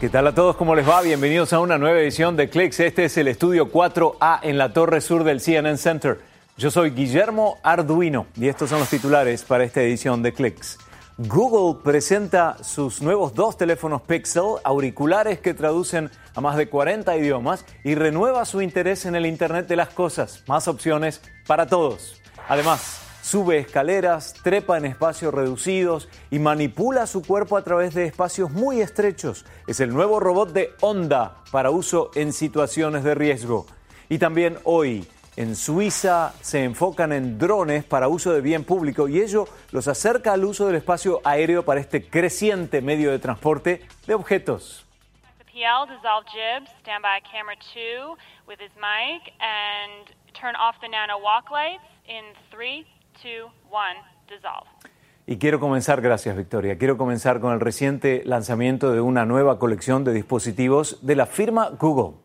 ¿Qué tal a todos? ¿Cómo les va? Bienvenidos a una nueva edición de Clicks. Este es el estudio 4A en la torre sur del CNN Center. Yo soy Guillermo Arduino y estos son los titulares para esta edición de Clicks. Google presenta sus nuevos dos teléfonos Pixel, auriculares que traducen a más de 40 idiomas y renueva su interés en el Internet de las Cosas. Más opciones para todos. Además, sube escaleras, trepa en espacios reducidos y manipula su cuerpo a través de espacios muy estrechos. Es el nuevo robot de Honda para uso en situaciones de riesgo. Y también hoy, en Suiza se enfocan en drones para uso de bien público y ello los acerca al uso del espacio aéreo para este creciente medio de transporte de objetos. Turn off the nano walk lights in three, dissolve. Y quiero comenzar, gracias Victoria, quiero comenzar con el reciente lanzamiento de una nueva colección de dispositivos de la firma Google.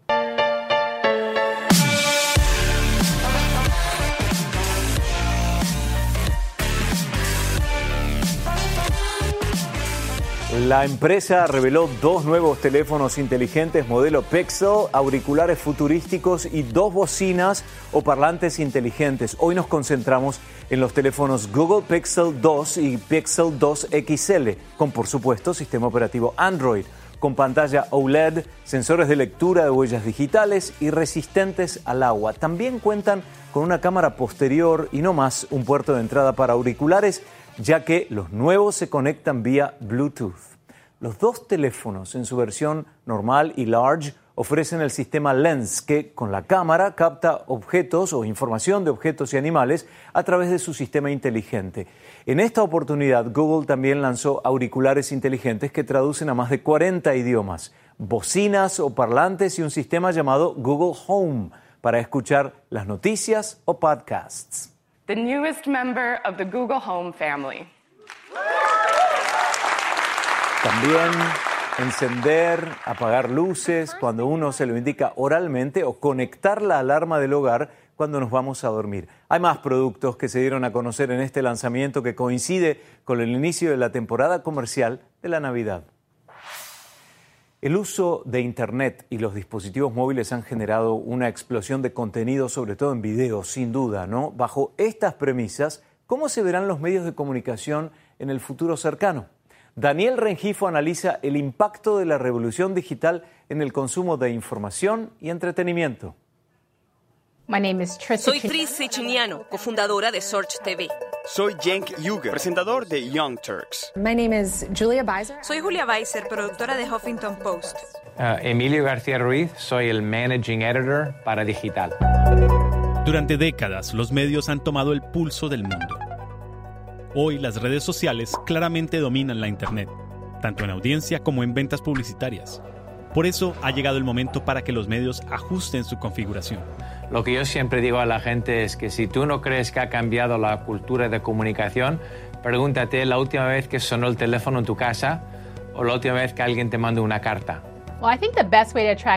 La empresa reveló dos nuevos teléfonos inteligentes modelo Pixel, auriculares futurísticos y dos bocinas o parlantes inteligentes. Hoy nos concentramos en los teléfonos Google Pixel 2 y Pixel 2 XL, con por supuesto sistema operativo Android, con pantalla OLED, sensores de lectura de huellas digitales y resistentes al agua. También cuentan con una cámara posterior y no más un puerto de entrada para auriculares ya que los nuevos se conectan vía Bluetooth. Los dos teléfonos en su versión normal y large ofrecen el sistema Lens que con la cámara capta objetos o información de objetos y animales a través de su sistema inteligente. En esta oportunidad Google también lanzó auriculares inteligentes que traducen a más de 40 idiomas, bocinas o parlantes y un sistema llamado Google Home para escuchar las noticias o podcasts. The newest member of the Google Home family. También encender, apagar luces cuando uno se lo indica oralmente o conectar la alarma del hogar cuando nos vamos a dormir. Hay más productos que se dieron a conocer en este lanzamiento que coincide con el inicio de la temporada comercial de la Navidad. El uso de Internet y los dispositivos móviles han generado una explosión de contenido, sobre todo en video, sin duda, ¿no? Bajo estas premisas, ¿cómo se verán los medios de comunicación en el futuro cercano? Daniel Rengifo analiza el impacto de la revolución digital en el consumo de información y entretenimiento. Soy Tris Sechiniano, cofundadora de Search TV. Soy Cenk Yuger, presentador de Young Turks. My name is Julia Beiser. Soy Julia Weiser, productora de Huffington Post. Uh, Emilio García Ruiz, soy el Managing Editor para Digital. Durante décadas, los medios han tomado el pulso del mundo. Hoy las redes sociales claramente dominan la Internet, tanto en audiencia como en ventas publicitarias. Por eso ha llegado el momento para que los medios ajusten su configuración. Lo que yo siempre digo a la gente es que si tú no crees que ha cambiado la cultura de comunicación, pregúntate la última vez que sonó el teléfono en tu casa o la última vez que alguien te mandó una carta.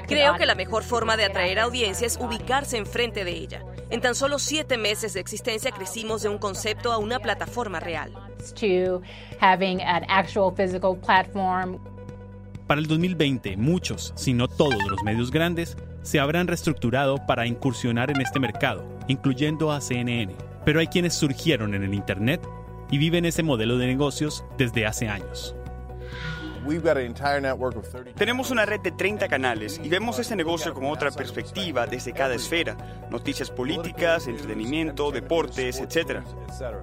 Creo que la mejor forma de atraer audiencia es ubicarse enfrente de ella. En tan solo siete meses de existencia crecimos de un concepto a una plataforma real. Para el 2020, muchos, si no todos los medios grandes, se habrán reestructurado para incursionar en este mercado, incluyendo a CNN. Pero hay quienes surgieron en el Internet y viven ese modelo de negocios desde hace años. Tenemos una red de 30 canales y vemos este negocio con otra perspectiva desde cada esfera. Noticias políticas, entretenimiento, deportes, etc.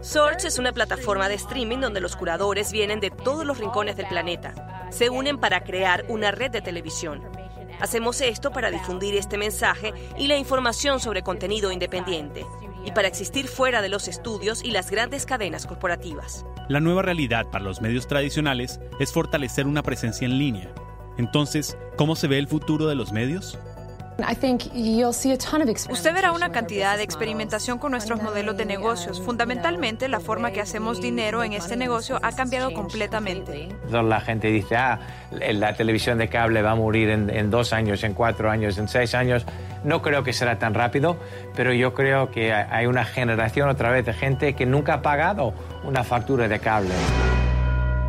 Search es una plataforma de streaming donde los curadores vienen de todos los rincones del planeta. Se unen para crear una red de televisión. Hacemos esto para difundir este mensaje y la información sobre contenido independiente y para existir fuera de los estudios y las grandes cadenas corporativas. La nueva realidad para los medios tradicionales es fortalecer una presencia en línea. Entonces, ¿cómo se ve el futuro de los medios? Usted verá una cantidad de experimentación con nuestros modelos de negocios. Fundamentalmente, la forma que hacemos dinero en este negocio ha cambiado completamente. La gente dice, ah, la televisión de cable va a morir en, en dos años, en cuatro años, en seis años. No creo que será tan rápido, pero yo creo que hay una generación otra vez de gente que nunca ha pagado una factura de cable.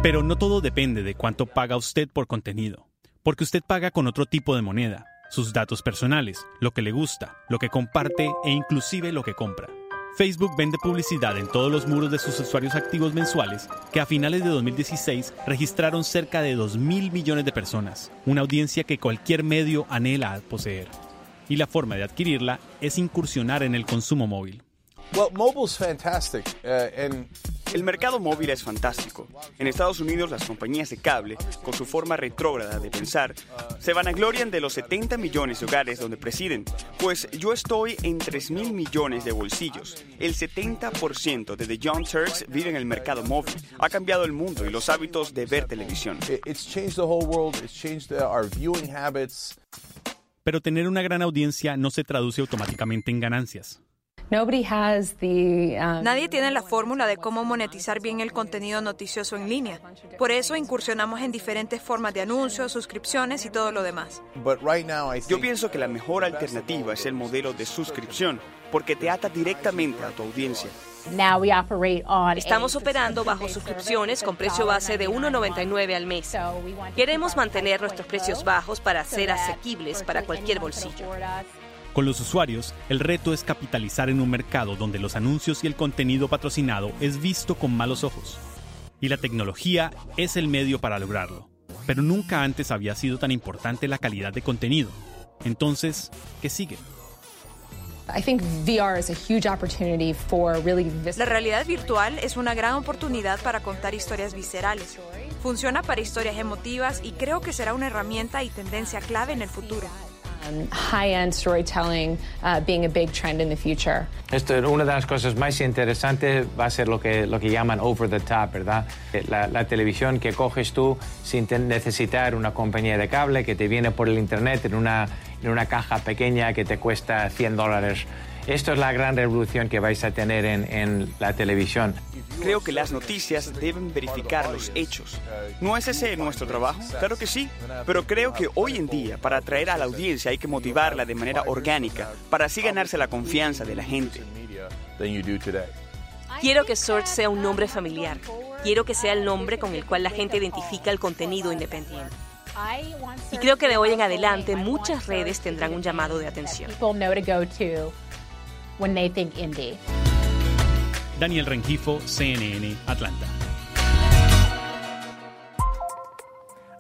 Pero no todo depende de cuánto paga usted por contenido porque usted paga con otro tipo de moneda, sus datos personales, lo que le gusta, lo que comparte e inclusive lo que compra. Facebook vende publicidad en todos los muros de sus usuarios activos mensuales, que a finales de 2016 registraron cerca de 2 mil millones de personas, una audiencia que cualquier medio anhela poseer. Y la forma de adquirirla es incursionar en el consumo móvil. Uh, el mercado móvil es fantástico. En Estados Unidos, las compañías de cable, con su forma retrógrada de pensar, se vanaglorian de los 70 millones de hogares donde presiden. Pues yo estoy en 3 mil millones de bolsillos. El 70% de The Young Turks vive en el mercado móvil. Ha cambiado el mundo y los hábitos de ver televisión. Pero tener una gran audiencia no se traduce automáticamente en ganancias. Um, Nadie tiene la fórmula de cómo monetizar bien el contenido noticioso en línea. Por eso incursionamos en diferentes formas de anuncios, suscripciones y todo lo demás. Yo pienso que la mejor alternativa es el modelo de suscripción, porque te ata directamente a tu audiencia. Estamos operando bajo suscripciones con precio base de 1,99 al mes. Queremos mantener nuestros precios bajos para ser asequibles para cualquier bolsillo. Con los usuarios, el reto es capitalizar en un mercado donde los anuncios y el contenido patrocinado es visto con malos ojos. Y la tecnología es el medio para lograrlo. Pero nunca antes había sido tan importante la calidad de contenido. Entonces, ¿qué sigue? La realidad virtual es una gran oportunidad para contar historias viscerales. Funciona para historias emotivas y creo que será una herramienta y tendencia clave en el futuro. High-end storytelling being a big trend in the future. Esto, una de las cosas más interesantes va a ser lo que, lo que llaman over the top, ¿verdad? La, la televisión que coges tú sin necesitar una compañía de cable que te viene por el internet en una, en una caja pequeña que te cuesta 100 dólares. Esto es la gran revolución que vais a tener en, en la televisión. Creo que las noticias deben verificar los hechos. ¿No es ese nuestro trabajo? Claro que sí. Pero creo que hoy en día, para atraer a la audiencia, hay que motivarla de manera orgánica, para así ganarse la confianza de la gente. Quiero que Search sea un nombre familiar. Quiero que sea el nombre con el cual la gente identifica el contenido independiente. Y creo que de hoy en adelante muchas redes tendrán un llamado de atención. Daniel Rengifo, CNN, Atlanta.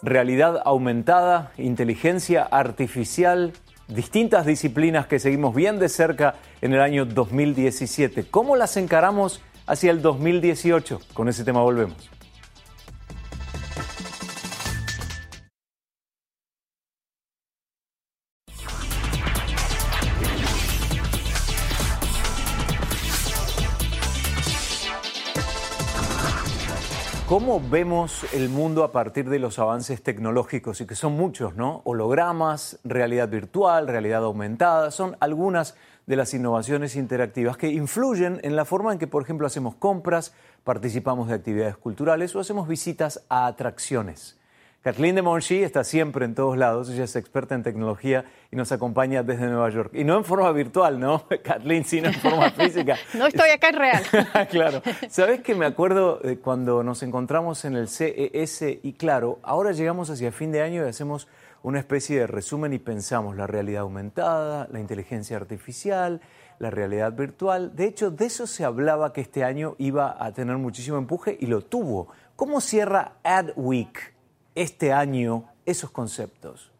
Realidad aumentada, inteligencia artificial, distintas disciplinas que seguimos bien de cerca en el año 2017. ¿Cómo las encaramos hacia el 2018? Con ese tema volvemos. ¿Cómo vemos el mundo a partir de los avances tecnológicos? Y que son muchos, ¿no? Hologramas, realidad virtual, realidad aumentada, son algunas de las innovaciones interactivas que influyen en la forma en que, por ejemplo, hacemos compras, participamos de actividades culturales o hacemos visitas a atracciones. Kathleen de Monchi está siempre en todos lados, ella es experta en tecnología y nos acompaña desde Nueva York. Y no en forma virtual, ¿no, Kathleen, sino en forma física. no estoy acá en real. claro. ¿Sabes que me acuerdo cuando nos encontramos en el CES y claro, ahora llegamos hacia fin de año y hacemos una especie de resumen y pensamos la realidad aumentada, la inteligencia artificial, la realidad virtual. De hecho, de eso se hablaba que este año iba a tener muchísimo empuje y lo tuvo. ¿Cómo cierra Adweek? Este año esos conceptos?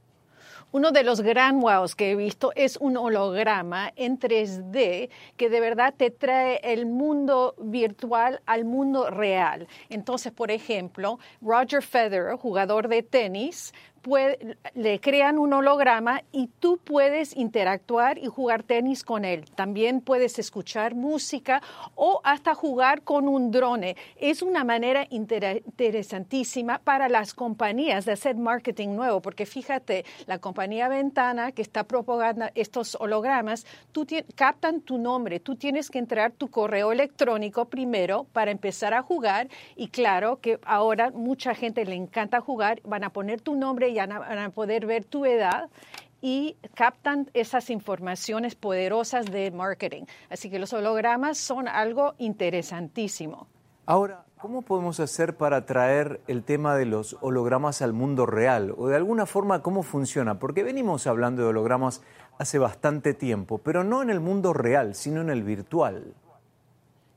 Uno de los gran wows que he visto es un holograma en 3D que de verdad te trae el mundo virtual al mundo real. Entonces, por ejemplo, Roger Federer, jugador de tenis, le crean un holograma y tú puedes interactuar y jugar tenis con él. También puedes escuchar música o hasta jugar con un drone. Es una manera interesantísima para las compañías de hacer marketing nuevo, porque fíjate, la compañía Ventana que está propagando estos hologramas, tú captan tu nombre, tú tienes que entrar tu correo electrónico primero para empezar a jugar y claro que ahora mucha gente le encanta jugar, van a poner tu nombre y van a poder ver tu edad y captan esas informaciones poderosas de marketing. Así que los hologramas son algo interesantísimo. Ahora, ¿cómo podemos hacer para traer el tema de los hologramas al mundo real? O de alguna forma, ¿cómo funciona? Porque venimos hablando de hologramas hace bastante tiempo, pero no en el mundo real, sino en el virtual.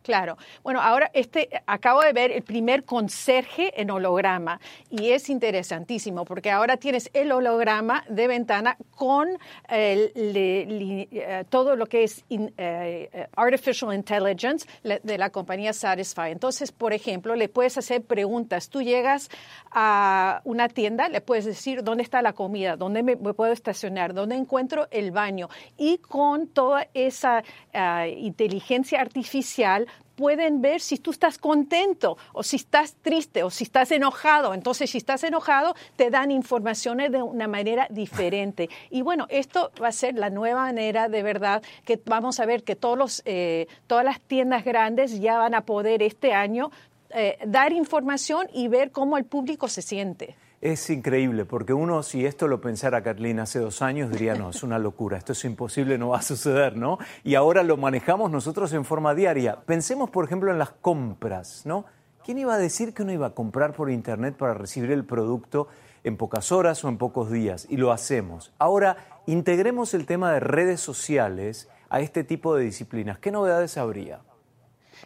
Claro. Bueno, ahora este acabo de ver el primer conserje en holograma y es interesantísimo porque ahora tienes el holograma de ventana con eh, todo lo que es eh, artificial intelligence de la compañía Satisfy. Entonces, por ejemplo, le puedes hacer preguntas. Tú llegas a una tienda, le puedes decir dónde está la comida, dónde me, puedo estacionar, dónde encuentro el baño y con toda esa eh, inteligencia artificial pueden ver si tú estás contento o si estás triste o si estás enojado. Entonces, si estás enojado, te dan informaciones de una manera diferente. Y bueno, esto va a ser la nueva manera de verdad que vamos a ver que todos los, eh, todas las tiendas grandes ya van a poder este año eh, dar información y ver cómo el público se siente. Es increíble, porque uno, si esto lo pensara Kathleen hace dos años, diría, no, es una locura, esto es imposible, no va a suceder, ¿no? Y ahora lo manejamos nosotros en forma diaria. Pensemos, por ejemplo, en las compras, ¿no? ¿Quién iba a decir que uno iba a comprar por Internet para recibir el producto en pocas horas o en pocos días? Y lo hacemos. Ahora, integremos el tema de redes sociales a este tipo de disciplinas. ¿Qué novedades habría?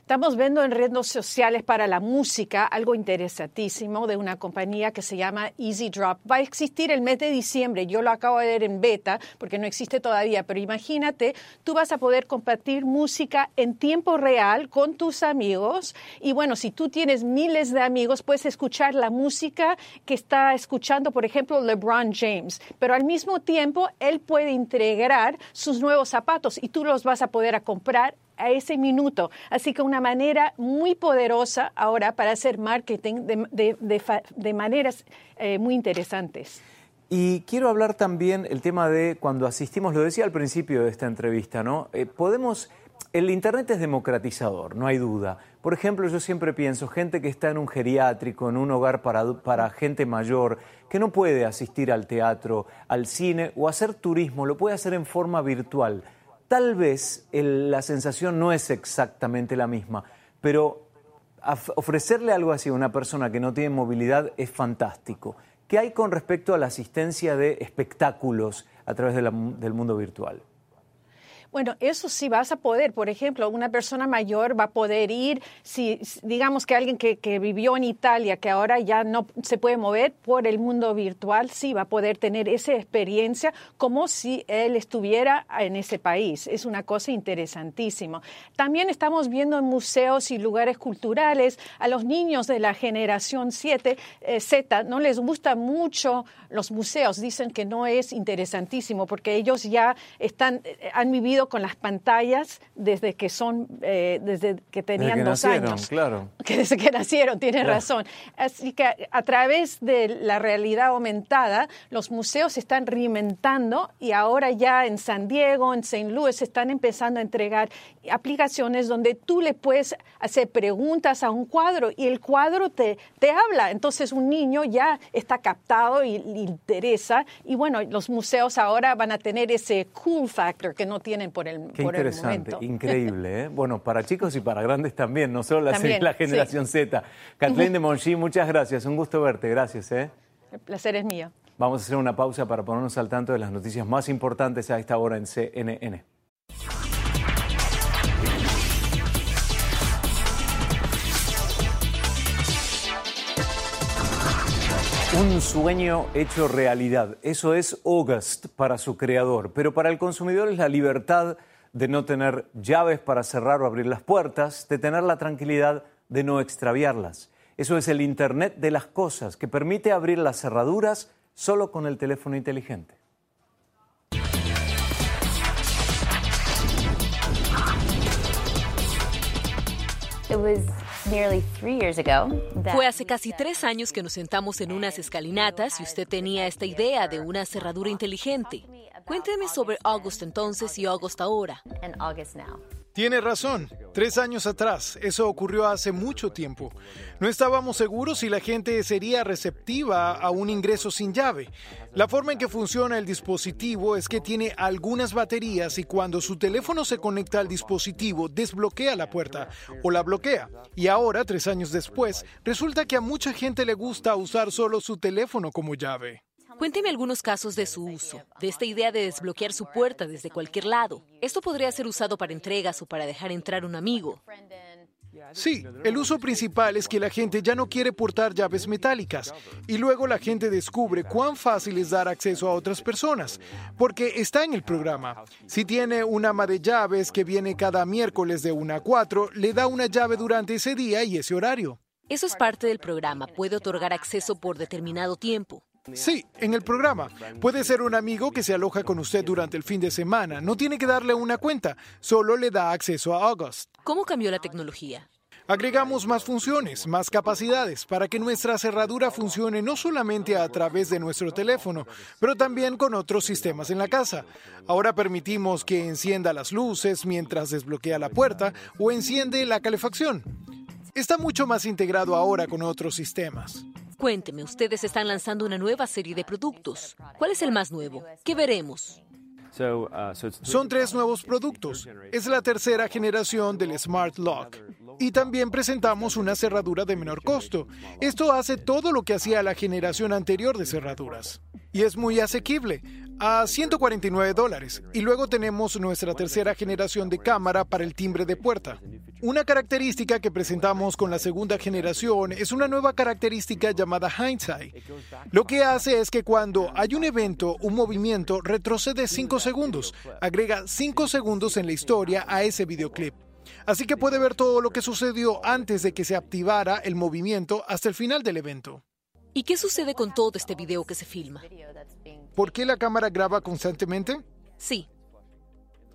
Estamos viendo en redes sociales para la música algo interesantísimo de una compañía que se llama Easy Drop. Va a existir el mes de diciembre. Yo lo acabo de ver en beta porque no existe todavía, pero imagínate, tú vas a poder compartir música en tiempo real con tus amigos y bueno, si tú tienes miles de amigos, puedes escuchar la música que está escuchando, por ejemplo, LeBron James, pero al mismo tiempo él puede integrar sus nuevos zapatos y tú los vas a poder comprar a ese minuto. Así que una manera muy poderosa ahora para hacer marketing de, maneras eh, muy interesantes. Y quiero hablar también el tema de cuando asistimos, lo decía al principio de esta entrevista, ¿no? Eh, podemos, el Internet es democratizador, no hay duda. Por ejemplo, yo siempre pienso, gente que está en un geriátrico, en un hogar para, para gente mayor, que no puede asistir al teatro, al cine o hacer turismo, lo puede hacer en forma virtual. Tal vez la sensación no es exactamente la misma, pero ofrecerle algo así a una persona que no tiene movilidad es fantástico. ¿Qué hay con respecto a la asistencia de espectáculos a través del mundo virtual? Bueno, eso sí vas a poder. Por ejemplo, una persona mayor va a poder ir, si digamos que alguien que, vivió en Italia, que ahora ya no se puede mover por el mundo virtual, sí va a poder tener esa experiencia como si él estuviera en ese país. Es una cosa interesantísima. También estamos viendo en museos y lugares culturales a los niños de la generación 7, eh, no les gusta mucho los museos, dicen que no es interesantísimo porque ellos ya están, eh, han vivido con las pantallas desde que son, eh, desde que tenían dos años. Claro. Que desde que nacieron, tiene razón. Así que a, través de la realidad aumentada, los museos se están reinventando y ahora ya en San Diego, en St. Louis, están empezando a entregar aplicaciones donde tú le puedes hacer preguntas a un cuadro y el cuadro te, te habla. Entonces un niño ya está captado y le interesa. Y bueno, los museos ahora van a tener ese cool factor que no tienen por el, Qué interesante, increíble. ¿eh? Bueno, para chicos y para grandes también, no solo la, la generación Z. Kathleen de Monchi, muchas gracias, un gusto verte, gracias. ¿eh? El placer es mío. Vamos a hacer una pausa para ponernos al tanto de las noticias más importantes a esta hora en CNN. Un sueño hecho realidad. Eso es August para su creador. Pero para el consumidor es la libertad de no tener llaves para cerrar o abrir las puertas, de tener la tranquilidad de no extraviarlas. Eso es el Internet de las cosas, que permite abrir las cerraduras solo con el teléfono inteligente. Fue hace casi tres años que nos sentamos en unas escalinatas y usted tenía esta idea de una cerradura inteligente. Cuénteme sobre August entonces y August ahora. Tiene razón. Tres años atrás, eso ocurrió hace mucho tiempo. No estábamos seguros si la gente sería receptiva a un ingreso sin llave. La forma en que funciona el dispositivo es que tiene algunas baterías y cuando su teléfono se conecta al dispositivo desbloquea la puerta o la bloquea. Y ahora, tres años después, resulta que a mucha gente le gusta usar solo su teléfono como llave. Cuénteme algunos casos de su uso, de esta idea de desbloquear su puerta desde cualquier lado. Esto podría ser usado para entregas o para dejar entrar un amigo. Sí, el uso principal es que la gente ya no quiere portar llaves metálicas y luego la gente descubre cuán fácil es dar acceso a otras personas, porque está en el programa. Si tiene un ama de llaves que viene cada miércoles de 1 a 4, le da una llave durante ese día y ese horario. Eso es parte del programa, puede otorgar acceso por determinado tiempo. Sí, en el programa. Puede ser un amigo que se aloja con usted durante el fin de semana. No tiene que darle una cuenta, solo le da acceso a August. ¿Cómo cambió la tecnología? Agregamos más funciones, más capacidades, para que nuestra cerradura funcione no solamente a través de nuestro teléfono, pero también con otros sistemas en la casa. Ahora permitimos que encienda las luces mientras desbloquea la puerta o enciende la calefacción. Está mucho más integrado ahora con otros sistemas. Cuénteme, ustedes están lanzando una nueva serie de productos. ¿Cuál es el más nuevo? ¿Qué veremos? Son tres nuevos productos. Es la tercera generación del Smart Lock. Y también presentamos una cerradura de menor costo. Esto hace todo lo que hacía la generación anterior de cerraduras. Y es muy asequible, a 149 dólares. Y luego tenemos nuestra tercera generación de cámara para el timbre de puerta. Una característica que presentamos con la segunda generación es una nueva característica llamada hindsight. Lo que hace es que cuando hay un evento, un movimiento, retrocede 5 segundos, agrega 5 segundos en la historia a ese videoclip. Así que puede ver todo lo que sucedió antes de que se activara el movimiento hasta el final del evento. ¿Y qué sucede con todo este video que se filma? ¿Por qué la cámara graba constantemente? Sí,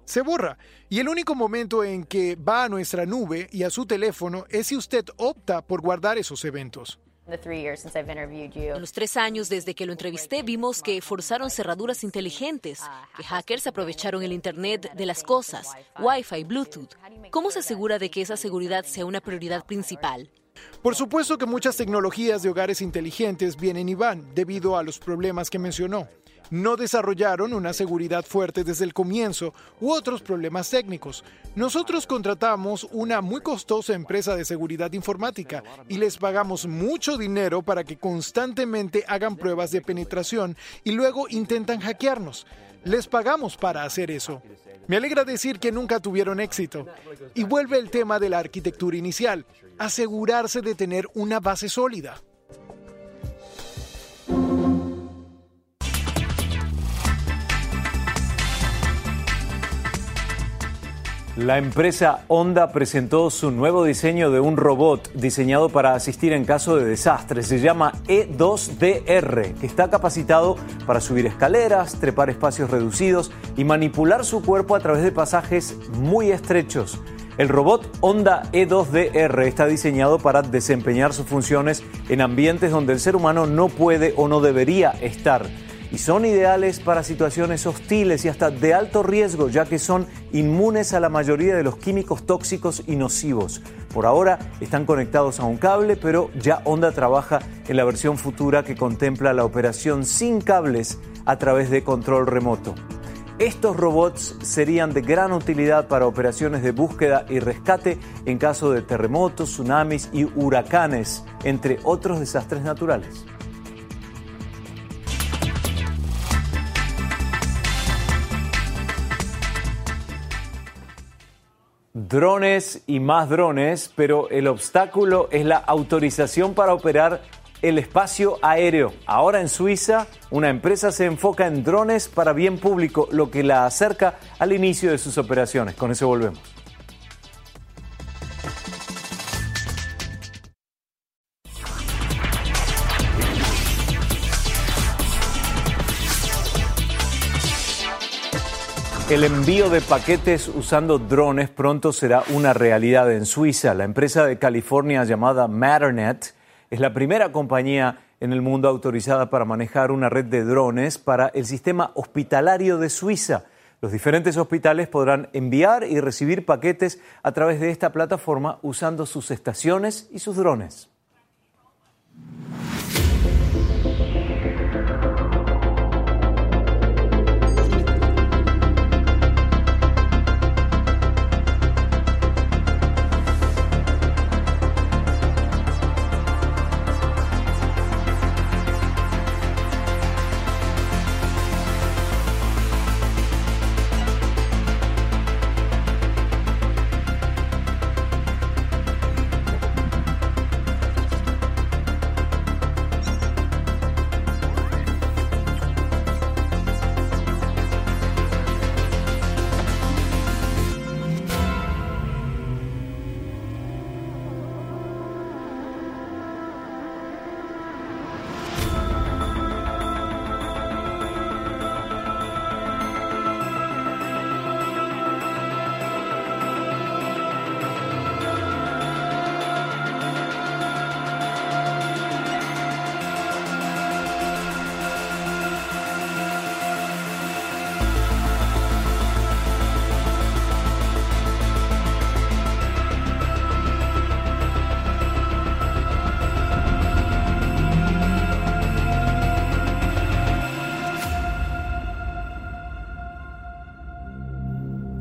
se borra. Y el único momento en que va a nuestra nube y a su teléfono es si usted opta por guardar esos eventos. En los tres años desde que lo entrevisté vimos que forzaron cerraduras inteligentes, que hackers aprovecharon el Internet de las cosas, Wi-Fi, Bluetooth. ¿Cómo se asegura de que esa seguridad sea una prioridad principal? Por supuesto que muchas tecnologías de hogares inteligentes vienen y van debido a los problemas que mencionó no desarrollaron una seguridad fuerte desde el comienzo u otros problemas técnicos. Nosotros contratamos una muy costosa empresa de seguridad informática y les pagamos mucho dinero para que constantemente hagan pruebas de penetración y luego intentan hackearnos. Les pagamos para hacer eso. Me alegra decir que nunca tuvieron éxito. Y vuelve el tema de la arquitectura inicial, asegurarse de tener una base sólida. La empresa Honda presentó su nuevo diseño de un robot diseñado para asistir en caso de desastre. Se llama E2DR, que está capacitado para subir escaleras, trepar espacios reducidos y manipular su cuerpo a través de pasajes muy estrechos. El robot Honda E2DR está diseñado para desempeñar sus funciones en ambientes donde el ser humano no puede o no debería estar y son ideales para situaciones hostiles y hasta de alto riesgo, ya que son inmunes a la mayoría de los químicos tóxicos y nocivos. Por ahora están conectados a un cable, pero ya Honda trabaja en la versión futura que contempla la operación sin cables a través de control remoto. Estos robots serían de gran utilidad para operaciones de búsqueda y rescate en caso de terremotos, tsunamis y huracanes, entre otros desastres naturales. Drones y más drones, pero el obstáculo es la autorización para operar el espacio aéreo. Ahora en Suiza, una empresa se enfoca en drones para bien público, lo que la acerca al inicio de sus operaciones. Con eso volvemos. El envío de paquetes usando drones pronto será una realidad en Suiza. La empresa de California llamada Matternet es la primera compañía en el mundo autorizada para manejar una red de drones para el sistema hospitalario de Suiza. Los diferentes hospitales podrán enviar y recibir paquetes a través de esta plataforma usando sus estaciones y sus drones.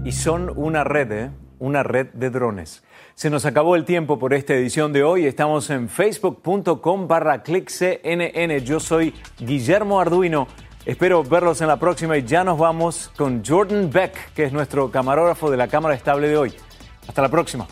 Y son una red, ¿eh? una red de drones. Se nos acabó el tiempo por esta edición de hoy. Estamos en facebook.com barra clickcnn. Yo soy Guillermo Arduino. Espero verlos en la próxima y ya nos vamos con Jordan Beck, que es nuestro camarógrafo de la cámara estable de hoy. Hasta la próxima.